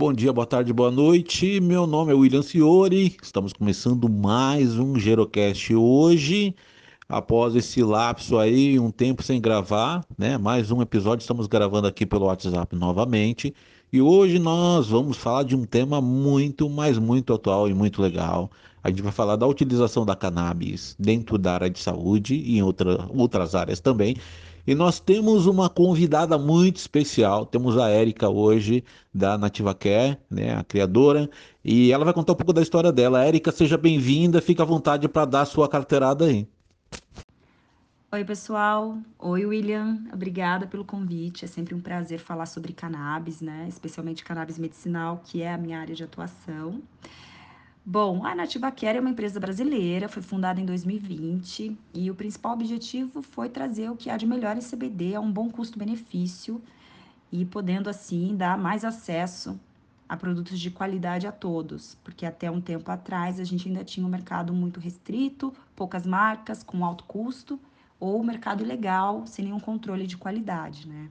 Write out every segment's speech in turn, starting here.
Bom dia, boa tarde, boa noite. Meu nome é William Ciori. Estamos começando mais um Gerocast hoje. Após esse lapso aí, um tempo sem gravar, né? Mais um episódio, estamos gravando aqui pelo WhatsApp novamente. E hoje nós vamos falar de um tema muito, mas muito atual e muito legal. A gente vai falar da utilização da cannabis dentro da área de saúde e em outra, outras áreas também. E nós temos uma convidada muito especial. Temos a Érica hoje, da Nativa Care, né, a criadora, e ela vai contar um pouco da história dela. Érica, seja bem-vinda, fica à vontade para dar sua carteirada aí. Oi, pessoal. Oi, William. Obrigada pelo convite. É sempre um prazer falar sobre cannabis, né? Especialmente cannabis medicinal, que é a minha área de atuação. Bom, a Nativa Care é uma empresa brasileira, foi fundada em 2020 e o principal objetivo foi trazer o que há de melhor em CBD a um bom custo-benefício e podendo assim dar mais acesso a produtos de qualidade a todos, porque até um tempo atrás a gente ainda tinha um mercado muito restrito, poucas marcas com alto custo ou mercado legal, sem nenhum controle de qualidade, né?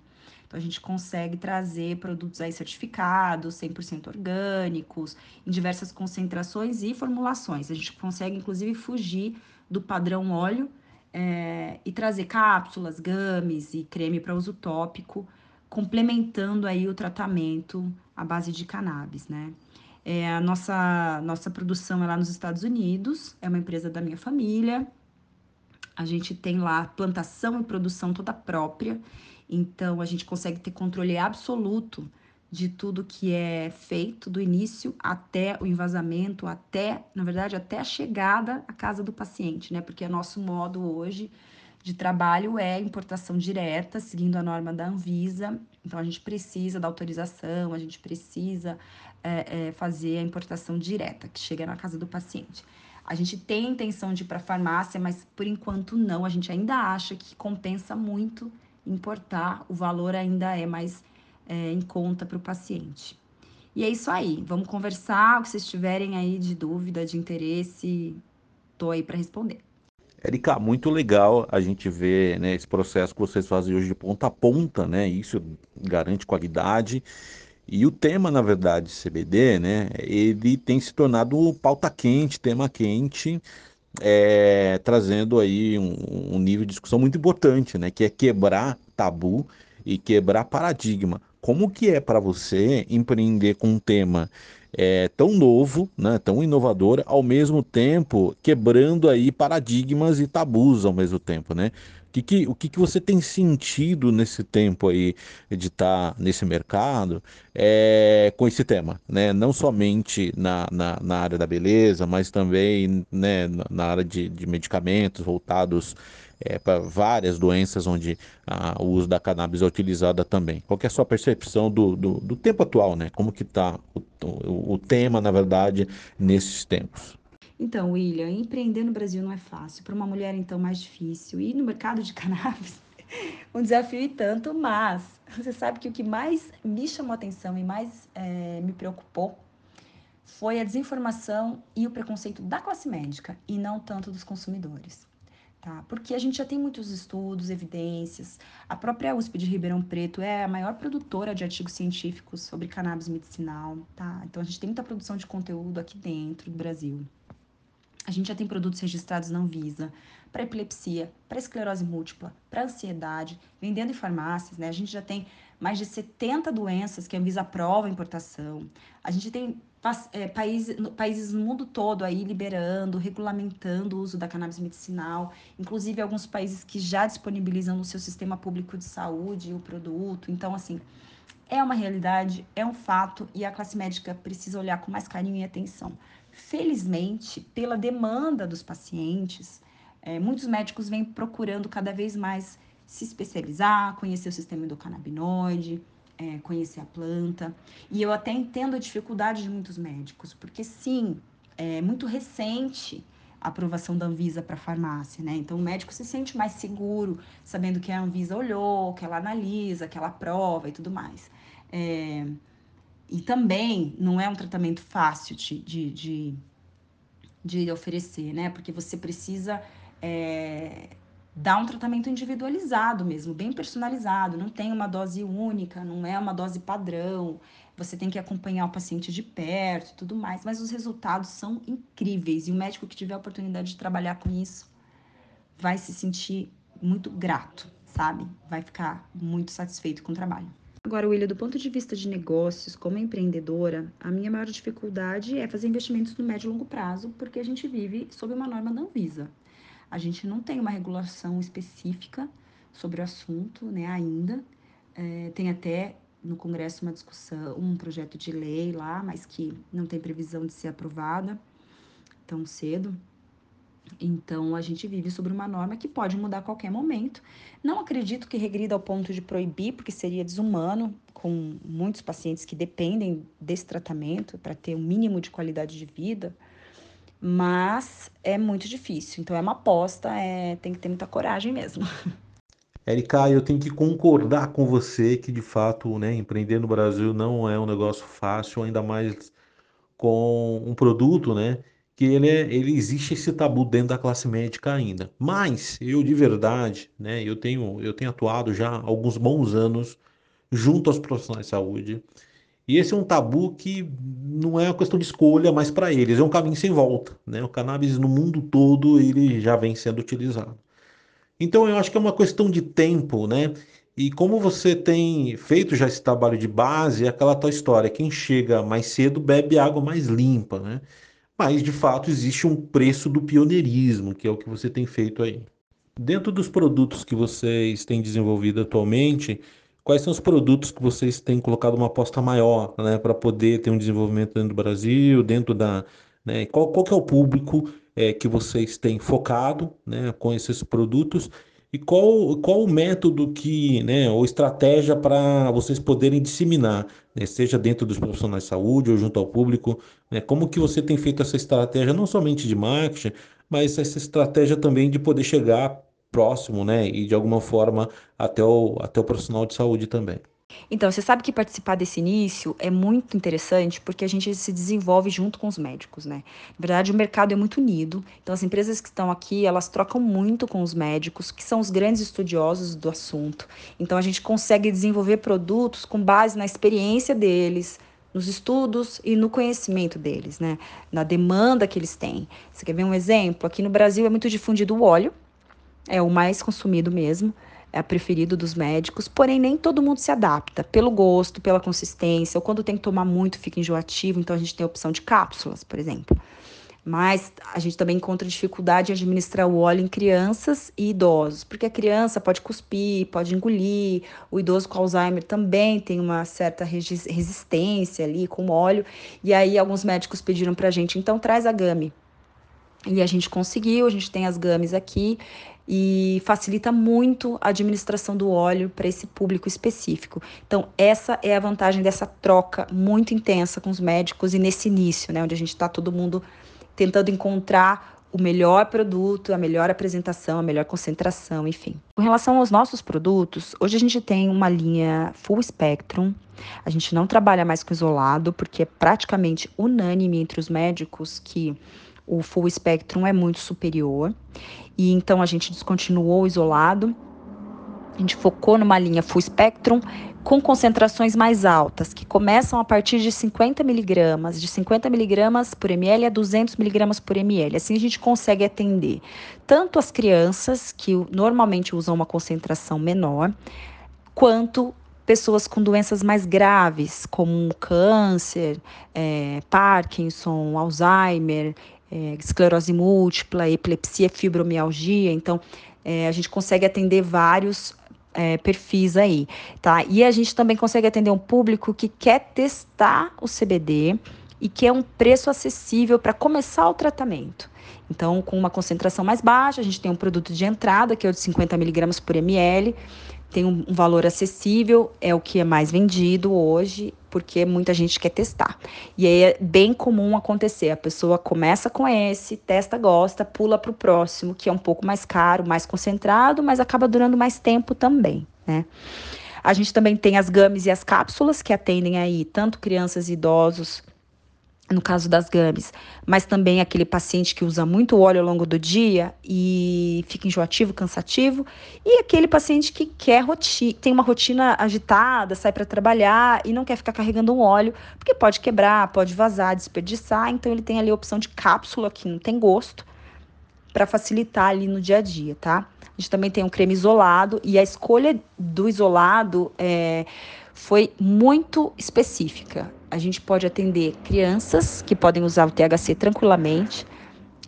Então a gente consegue trazer produtos aí certificados, 100% orgânicos, em diversas concentrações e formulações. A gente consegue inclusive fugir do padrão óleo é, e trazer cápsulas, games e creme para uso tópico, complementando aí o tratamento à base de cannabis, né? É, a nossa, nossa produção é lá nos Estados Unidos, é uma empresa da minha família, a gente tem lá plantação e produção toda própria, então a gente consegue ter controle absoluto de tudo que é feito do início até o envasamento, até, na verdade, até a chegada à casa do paciente, né? Porque o nosso modo hoje de trabalho é importação direta, seguindo a norma da Anvisa. Então a gente precisa da autorização, a gente precisa é, é, fazer a importação direta, que chega na casa do paciente. A gente tem a intenção de ir para a farmácia, mas por enquanto não. A gente ainda acha que compensa muito importar, o valor ainda é mais é, em conta para o paciente. E é isso aí. Vamos conversar. O que vocês tiverem aí de dúvida, de interesse, tô aí para responder. Érica, muito legal a gente ver né, esse processo que vocês fazem hoje de ponta a ponta, né? Isso garante qualidade e o tema, na verdade, CBD, né, ele tem se tornado pauta quente, tema quente, é, trazendo aí um, um, nível de discussão muito importante, né, que é quebrar tabu e quebrar paradigma. Como que é para você empreender com um tema é, tão novo, né, tão inovador, ao mesmo tempo quebrando aí paradigmas e tabus ao mesmo tempo, né? Que, que, o que, que você tem sentido nesse tempo aí de estar tá nesse mercado é, com esse tema, né? Não somente na, na, na, área da beleza, mas também né, na área de, de medicamentos voltados é, para várias doenças onde o uso da cannabis é utilizada também. Qual é a sua percepção do, do, do tempo atual, né? Como que está o, o, o tema, na verdade, nesses tempos? Então, William, empreender no Brasil não é fácil. Para uma mulher, então, mais difícil. E no mercado de cannabis, um desafio e tanto, mas você sabe que o que mais me chamou atenção e mais é, me preocupou foi a desinformação e o preconceito da classe médica e não tanto dos consumidores. Tá? Porque a gente já tem muitos estudos, evidências. A própria USP de Ribeirão Preto é a maior produtora de artigos científicos sobre cannabis medicinal. Tá? Então a gente tem muita produção de conteúdo aqui dentro do Brasil. A gente já tem produtos registrados na Anvisa para epilepsia, para esclerose múltipla, para ansiedade, vendendo em farmácias, né? A gente já tem mais de 70 doenças que a Anvisa aprova a importação. A gente tem é, países, países no mundo todo aí liberando, regulamentando o uso da cannabis medicinal, inclusive alguns países que já disponibilizam no seu sistema público de saúde o produto. Então, assim, é uma realidade, é um fato e a classe médica precisa olhar com mais carinho e atenção. Felizmente, pela demanda dos pacientes, é, muitos médicos vêm procurando cada vez mais se especializar, conhecer o sistema endocannabinoide, é, conhecer a planta. E eu até entendo a dificuldade de muitos médicos, porque sim, é muito recente a aprovação da Anvisa para farmácia, né? Então o médico se sente mais seguro, sabendo que a Anvisa olhou, que ela analisa, que ela aprova e tudo mais. É, e também não é um tratamento fácil de, de, de, de oferecer, né? Porque você precisa é, dá um tratamento individualizado mesmo, bem personalizado, não tem uma dose única, não é uma dose padrão. Você tem que acompanhar o paciente de perto e tudo mais, mas os resultados são incríveis e o médico que tiver a oportunidade de trabalhar com isso vai se sentir muito grato, sabe? Vai ficar muito satisfeito com o trabalho. Agora, William, do ponto de vista de negócios, como empreendedora, a minha maior dificuldade é fazer investimentos no médio e longo prazo, porque a gente vive sob uma norma não visa. A gente não tem uma regulação específica sobre o assunto, né, ainda. É, tem até no Congresso uma discussão, um projeto de lei lá, mas que não tem previsão de ser aprovada tão cedo. Então, a gente vive sobre uma norma que pode mudar a qualquer momento. Não acredito que regrida ao ponto de proibir, porque seria desumano, com muitos pacientes que dependem desse tratamento para ter um mínimo de qualidade de vida mas é muito difícil. Então é uma aposta, é, tem que ter muita coragem mesmo. Erika, eu tenho que concordar com você que de fato, né, empreender no Brasil não é um negócio fácil, ainda mais com um produto, né, que ele, é, ele existe esse tabu dentro da classe médica ainda. Mas eu de verdade, né, eu tenho eu tenho atuado já há alguns bons anos junto aos profissionais de saúde e esse é um tabu que não é uma questão de escolha, mas para eles é um caminho sem volta. Né? O cannabis no mundo todo ele já vem sendo utilizado. Então eu acho que é uma questão de tempo, né? E como você tem feito já esse trabalho de base, é aquela tua história, quem chega mais cedo bebe água mais limpa, né? Mas de fato existe um preço do pioneirismo, que é o que você tem feito aí. Dentro dos produtos que vocês têm desenvolvido atualmente, quais são os produtos que vocês têm colocado uma aposta maior, né, para poder ter um desenvolvimento dentro do Brasil, dentro da, né, qual, qual que é o público é, que vocês têm focado, né, com esses produtos e qual, qual o método que, né, ou estratégia para vocês poderem disseminar, né, seja dentro dos profissionais de saúde ou junto ao público, né, como que você tem feito essa estratégia, não somente de marketing, mas essa estratégia também de poder chegar próximo, né? E de alguma forma até o, até o profissional de saúde também. Então, você sabe que participar desse início é muito interessante porque a gente se desenvolve junto com os médicos, né? Na verdade, o mercado é muito unido. Então, as empresas que estão aqui, elas trocam muito com os médicos, que são os grandes estudiosos do assunto. Então, a gente consegue desenvolver produtos com base na experiência deles, nos estudos e no conhecimento deles, né? Na demanda que eles têm. Você quer ver um exemplo? Aqui no Brasil é muito difundido o óleo, é o mais consumido mesmo, é preferido dos médicos, porém nem todo mundo se adapta pelo gosto, pela consistência, ou quando tem que tomar muito fica enjoativo, então a gente tem a opção de cápsulas, por exemplo. Mas a gente também encontra dificuldade em administrar o óleo em crianças e idosos, porque a criança pode cuspir, pode engolir, o idoso com Alzheimer também tem uma certa resistência ali com o óleo, e aí alguns médicos pediram para a gente, então traz a GAME. E a gente conseguiu, a gente tem as GAMES aqui, e facilita muito a administração do óleo para esse público específico. Então, essa é a vantagem dessa troca muito intensa com os médicos e nesse início, né, onde a gente está todo mundo tentando encontrar o melhor produto, a melhor apresentação, a melhor concentração, enfim. Com relação aos nossos produtos, hoje a gente tem uma linha full spectrum. A gente não trabalha mais com isolado, porque é praticamente unânime entre os médicos que o full spectrum é muito superior. E então a gente descontinuou o isolado. A gente focou numa linha full spectrum com concentrações mais altas, que começam a partir de 50 miligramas, de 50 miligramas por ml a 200 miligramas por ml. Assim a gente consegue atender tanto as crianças, que normalmente usam uma concentração menor, quanto pessoas com doenças mais graves, como câncer, é, Parkinson, Alzheimer, é, esclerose múltipla, epilepsia, fibromialgia. Então, é, a gente consegue atender vários é, perfis aí, tá? E a gente também consegue atender um público que quer testar o CBD e que é um preço acessível para começar o tratamento. Então, com uma concentração mais baixa, a gente tem um produto de entrada, que é o de 50 miligramas por ml, tem um, um valor acessível, é o que é mais vendido hoje, porque muita gente quer testar. E aí é bem comum acontecer, a pessoa começa com esse, testa, gosta, pula para o próximo, que é um pouco mais caro, mais concentrado, mas acaba durando mais tempo também, né? A gente também tem as games e as cápsulas que atendem aí tanto crianças e idosos no caso das games, mas também aquele paciente que usa muito óleo ao longo do dia e fica enjoativo, cansativo, e aquele paciente que quer roti tem uma rotina agitada, sai para trabalhar e não quer ficar carregando um óleo, porque pode quebrar, pode vazar, desperdiçar, então ele tem ali a opção de cápsula que não tem gosto para facilitar ali no dia a dia, tá? A gente também tem um creme isolado e a escolha do isolado é, foi muito específica a gente pode atender crianças que podem usar o THC tranquilamente,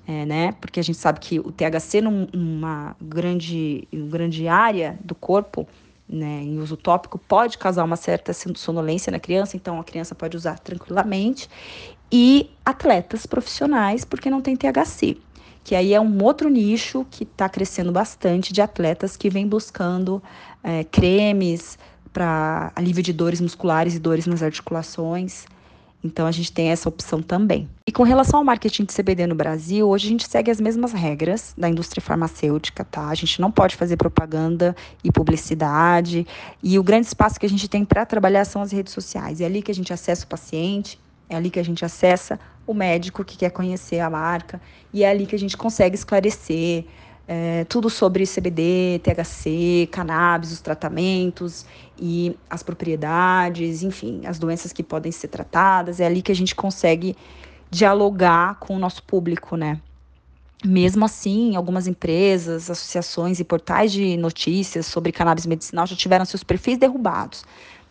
é, né? Porque a gente sabe que o THC numa grande, grande área do corpo, né, em uso tópico, pode causar uma certa sonolência na criança, então a criança pode usar tranquilamente. E atletas profissionais, porque não tem THC, que aí é um outro nicho que está crescendo bastante de atletas que vem buscando é, cremes, para alívio de dores musculares e dores nas articulações. Então a gente tem essa opção também. E com relação ao marketing de CBD no Brasil, hoje a gente segue as mesmas regras da indústria farmacêutica, tá? A gente não pode fazer propaganda e publicidade. E o grande espaço que a gente tem para trabalhar são as redes sociais. É ali que a gente acessa o paciente, é ali que a gente acessa o médico que quer conhecer a marca, e é ali que a gente consegue esclarecer é, tudo sobre CBD, THC, cannabis, os tratamentos e as propriedades, enfim, as doenças que podem ser tratadas. É ali que a gente consegue dialogar com o nosso público, né? Mesmo assim, algumas empresas, associações e portais de notícias sobre cannabis medicinal já tiveram seus perfis derrubados,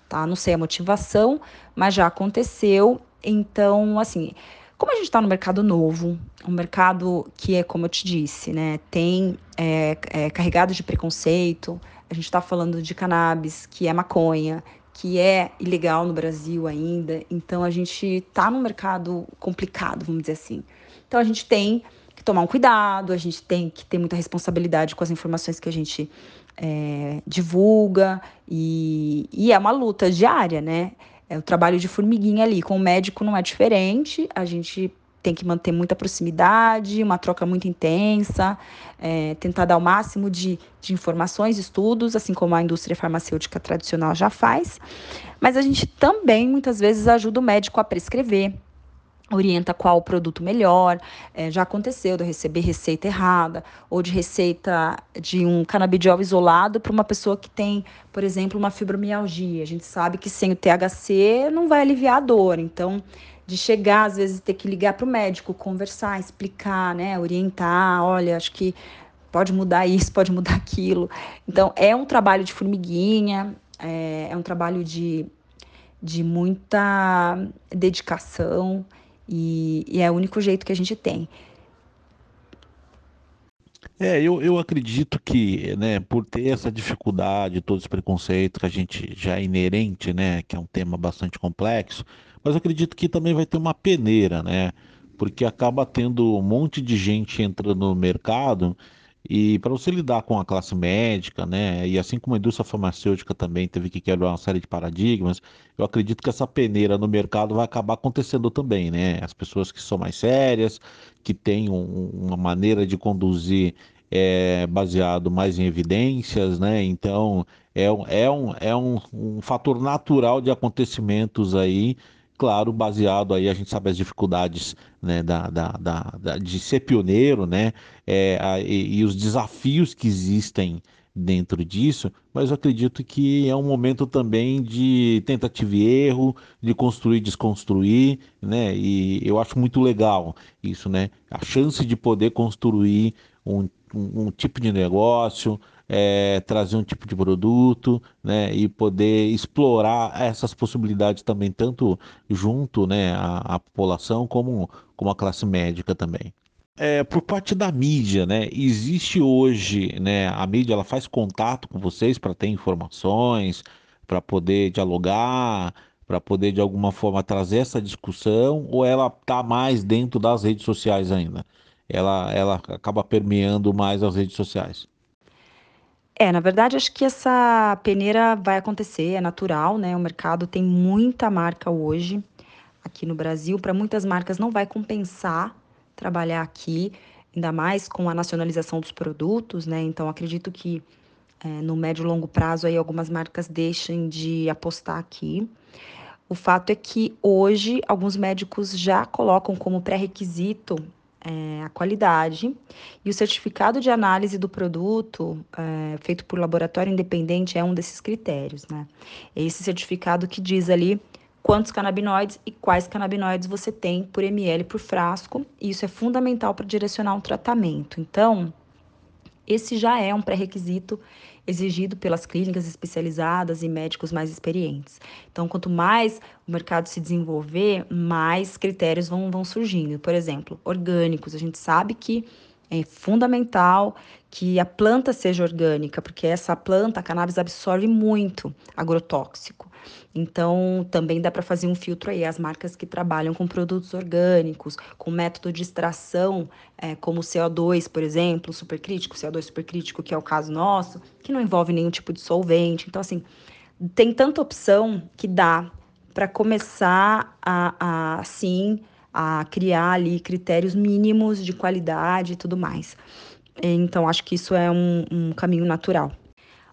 tá? Não sei a motivação, mas já aconteceu. Então, assim, como a gente está no mercado novo, um mercado que é, como eu te disse, né, tem é, é carregado de preconceito, a gente está falando de cannabis, que é maconha, que é ilegal no Brasil ainda, então a gente está num mercado complicado, vamos dizer assim. Então a gente tem que tomar um cuidado, a gente tem que ter muita responsabilidade com as informações que a gente é, divulga, e, e é uma luta diária, né? É, o trabalho de formiguinha ali com o médico não é diferente, a gente tem que manter muita proximidade, uma troca muito intensa, é, tentar dar o máximo de, de informações, estudos, assim como a indústria farmacêutica tradicional já faz. Mas a gente também muitas vezes ajuda o médico a prescrever, orienta qual o produto melhor. É, já aconteceu de eu receber receita errada ou de receita de um canabidiol isolado para uma pessoa que tem, por exemplo, uma fibromialgia. A gente sabe que sem o THC não vai aliviar a dor. Então, de chegar, às vezes, ter que ligar para o médico, conversar, explicar, né, orientar, olha, acho que pode mudar isso, pode mudar aquilo. Então, é um trabalho de formiguinha, é, é um trabalho de, de muita dedicação. E, e é o único jeito que a gente tem. É, eu, eu acredito que, né, por ter essa dificuldade, todos os preconceitos que a gente já é inerente, né, que é um tema bastante complexo, mas eu acredito que também vai ter uma peneira, né, porque acaba tendo um monte de gente entrando no mercado e para você lidar com a classe médica, né, e assim como a indústria farmacêutica também teve que quebrar uma série de paradigmas, eu acredito que essa peneira no mercado vai acabar acontecendo também, né? As pessoas que são mais sérias, que têm um, uma maneira de conduzir é, baseado mais em evidências, né? Então é, é, um, é um, um fator natural de acontecimentos aí claro, baseado aí, a gente sabe as dificuldades né, da, da, da, da de ser pioneiro, né, é, a, e, e, os desafios que existem dentro disso, mas eu acredito que é um momento também de tentativa e erro, de construir, desconstruir, né, e eu acho muito legal isso, né, a chance de poder construir um, um, um tipo de negócio, é, trazer um tipo de produto, né, e poder explorar essas possibilidades também tanto junto, né, à, à população como como a classe médica também. É, por parte da mídia, né? Existe hoje, né? A mídia ela faz contato com vocês para ter informações, para poder dialogar, para poder de alguma forma trazer essa discussão, ou ela está mais dentro das redes sociais ainda? Ela, ela acaba permeando mais as redes sociais. É, na verdade, acho que essa peneira vai acontecer, é natural, né? O mercado tem muita marca hoje aqui no Brasil. Para muitas marcas não vai compensar trabalhar aqui, ainda mais com a nacionalização dos produtos, né? Então, acredito que é, no médio e longo prazo aí algumas marcas deixem de apostar aqui. O fato é que hoje alguns médicos já colocam como pré-requisito é, a qualidade e o certificado de análise do produto é, feito por laboratório independente é um desses critérios, né? É esse certificado que diz ali quantos canabinoides e quais canabinoides você tem por ml por frasco, e isso é fundamental para direcionar um tratamento. Então, esse já é um pré-requisito exigido pelas clínicas especializadas e médicos mais experientes. Então, quanto mais o mercado se desenvolver, mais critérios vão, vão surgindo. Por exemplo, orgânicos. A gente sabe que é fundamental que a planta seja orgânica, porque essa planta, a cannabis, absorve muito agrotóxico. Então, também dá para fazer um filtro aí. As marcas que trabalham com produtos orgânicos, com método de extração, é, como o CO2, por exemplo, supercrítico, CO2 supercrítico, que é o caso nosso, que não envolve nenhum tipo de solvente. Então, assim, tem tanta opção que dá para começar a, a, sim, a criar ali critérios mínimos de qualidade e tudo mais. Então, acho que isso é um, um caminho natural.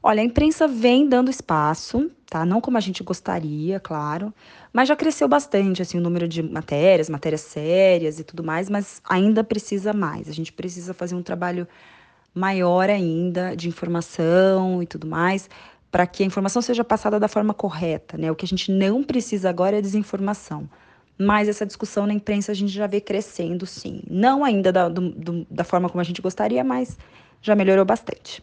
Olha, a imprensa vem dando espaço, tá? Não como a gente gostaria, claro, mas já cresceu bastante, assim, o número de matérias, matérias sérias e tudo mais, mas ainda precisa mais. A gente precisa fazer um trabalho maior ainda de informação e tudo mais, para que a informação seja passada da forma correta, né? O que a gente não precisa agora é desinformação. Mas essa discussão na imprensa a gente já vê crescendo, sim. Não ainda da, do, da forma como a gente gostaria, mas já melhorou bastante.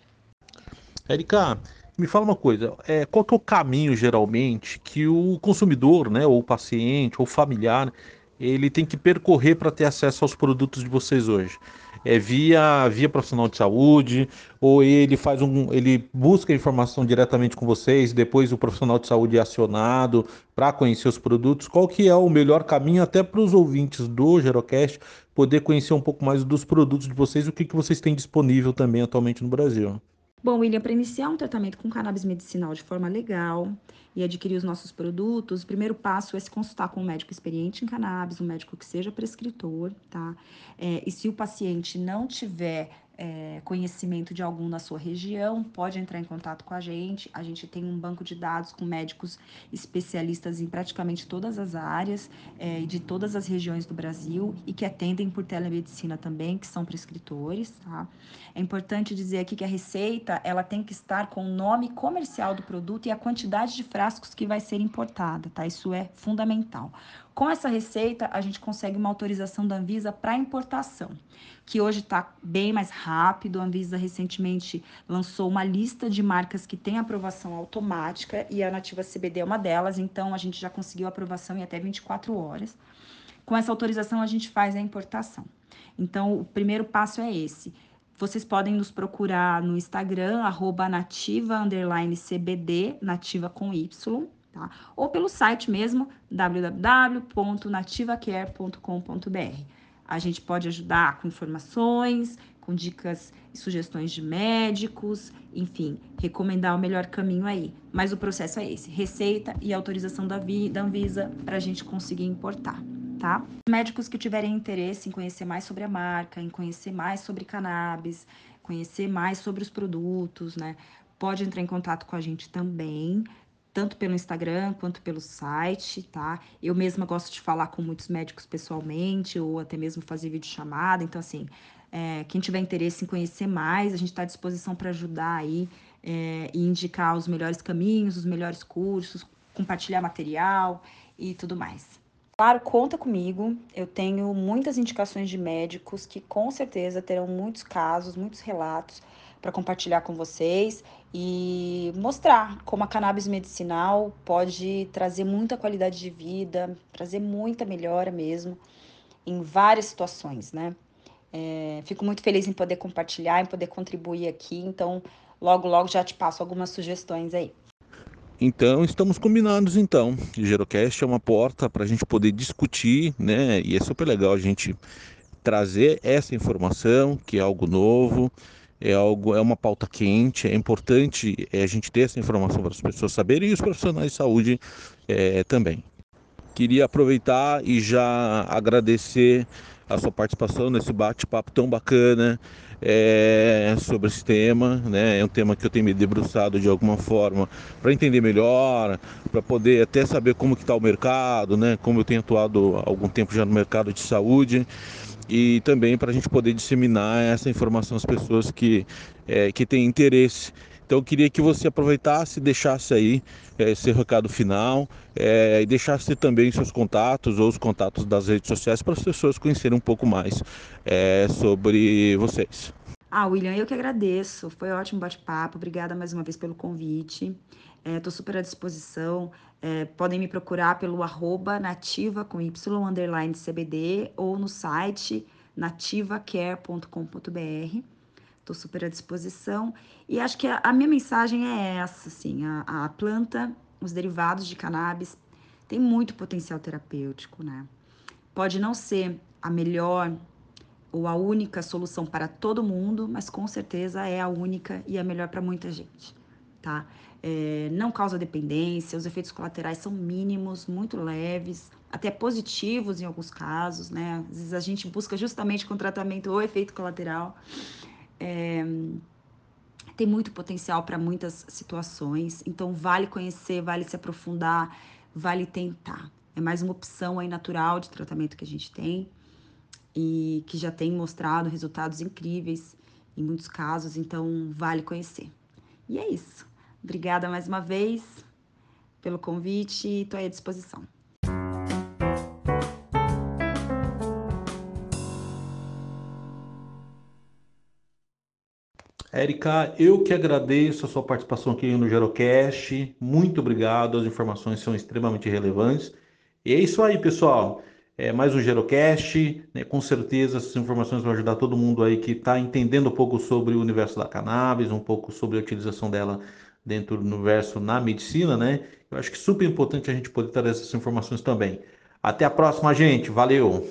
Érica, me fala uma coisa, é, qual que é o caminho geralmente que o consumidor, né, ou o paciente, ou o familiar, ele tem que percorrer para ter acesso aos produtos de vocês hoje? É via via profissional de saúde ou ele faz um ele busca informação diretamente com vocês, depois o profissional de saúde é acionado para conhecer os produtos. Qual que é o melhor caminho até para os ouvintes do Gerocast poder conhecer um pouco mais dos produtos de vocês, o que que vocês têm disponível também atualmente no Brasil? Bom, William, para iniciar um tratamento com cannabis medicinal de forma legal e adquirir os nossos produtos, o primeiro passo é se consultar com um médico experiente em cannabis, um médico que seja prescritor, tá? É, e se o paciente não tiver é, conhecimento de algum na sua região, pode entrar em contato com a gente. A gente tem um banco de dados com médicos especialistas em praticamente todas as áreas é, de todas as regiões do Brasil e que atendem por telemedicina também, que são prescritores, tá? É importante dizer aqui que a receita ela tem que estar com o nome comercial do produto e a quantidade de frascos que vai ser importada, tá? Isso é fundamental. Com essa receita, a gente consegue uma autorização da Anvisa para importação, que hoje está bem mais rápido. A Anvisa recentemente lançou uma lista de marcas que tem aprovação automática e a Nativa CBD é uma delas, então a gente já conseguiu aprovação em até 24 horas. Com essa autorização, a gente faz a importação. Então, o primeiro passo é esse. Vocês podem nos procurar no Instagram, arroba nativa, CBD, nativa com Y, tá? Ou pelo site mesmo, www.nativacare.com.br. A gente pode ajudar com informações, com dicas e sugestões de médicos, enfim, recomendar o melhor caminho aí. Mas o processo é esse: receita e autorização da, da Anvisa para a gente conseguir importar. Tá? Médicos que tiverem interesse em conhecer mais sobre a marca, em conhecer mais sobre cannabis, conhecer mais sobre os produtos, né? Pode entrar em contato com a gente também tanto pelo Instagram quanto pelo site, tá? Eu mesma gosto de falar com muitos médicos pessoalmente ou até mesmo fazer vídeo chamada. Então, assim, é, quem tiver interesse em conhecer mais, a gente está à disposição para ajudar aí é, e indicar os melhores caminhos, os melhores cursos, compartilhar material e tudo mais. Claro, conta comigo. Eu tenho muitas indicações de médicos que com certeza terão muitos casos, muitos relatos para compartilhar com vocês e mostrar como a cannabis medicinal pode trazer muita qualidade de vida, trazer muita melhora mesmo em várias situações, né? É, fico muito feliz em poder compartilhar, em poder contribuir aqui, então logo, logo já te passo algumas sugestões aí. Então, estamos combinados então. O Gerocast é uma porta para a gente poder discutir, né? E é super legal a gente trazer essa informação, que é algo novo, é algo, é uma pauta quente, é importante é, a gente ter essa informação para as pessoas saberem e os profissionais de saúde é, também. Queria aproveitar e já agradecer a sua participação nesse bate-papo tão bacana é, sobre esse tema. Né? É um tema que eu tenho me debruçado de alguma forma para entender melhor, para poder até saber como está o mercado, né? como eu tenho atuado há algum tempo já no mercado de saúde e também para a gente poder disseminar essa informação às pessoas que, é, que têm interesse. Então eu queria que você aproveitasse e deixasse aí é, esse recado final é, e deixasse também seus contatos ou os contatos das redes sociais para as pessoas conhecerem um pouco mais é, sobre vocês. Ah, William, eu que agradeço. Foi um ótimo bate-papo. Obrigada mais uma vez pelo convite. Estou é, super à disposição. É, podem me procurar pelo arroba nativa com y underline cbd ou no site nativacare.com.br. Estou super à disposição. E acho que a, a, minha mensagem é essa, assim, a, a planta, os derivados de cannabis, tem muito potencial terapêutico, né? Pode não ser a melhor ou a única solução para todo mundo, mas com certeza é a única e a melhor para muita gente, tá? É, não causa dependência, os efeitos colaterais são mínimos, muito leves, até positivos em alguns casos, né? Às vezes a gente busca justamente com tratamento o efeito colateral. É, tem muito potencial para muitas situações, então vale conhecer, vale se aprofundar, vale tentar. É mais uma opção aí natural de tratamento que a gente tem e que já tem mostrado resultados incríveis em muitos casos, então vale conhecer. E é isso. Obrigada mais uma vez pelo convite e estou à disposição. Érica, eu que agradeço a sua participação aqui no Gerocast. Muito obrigado, as informações são extremamente relevantes. E é isso aí, pessoal. É mais um Gerocast. Né? Com certeza essas informações vão ajudar todo mundo aí que está entendendo um pouco sobre o universo da cannabis, um pouco sobre a utilização dela dentro do universo na medicina, né? Eu acho que é super importante a gente poder trazer essas informações também. Até a próxima, gente. Valeu!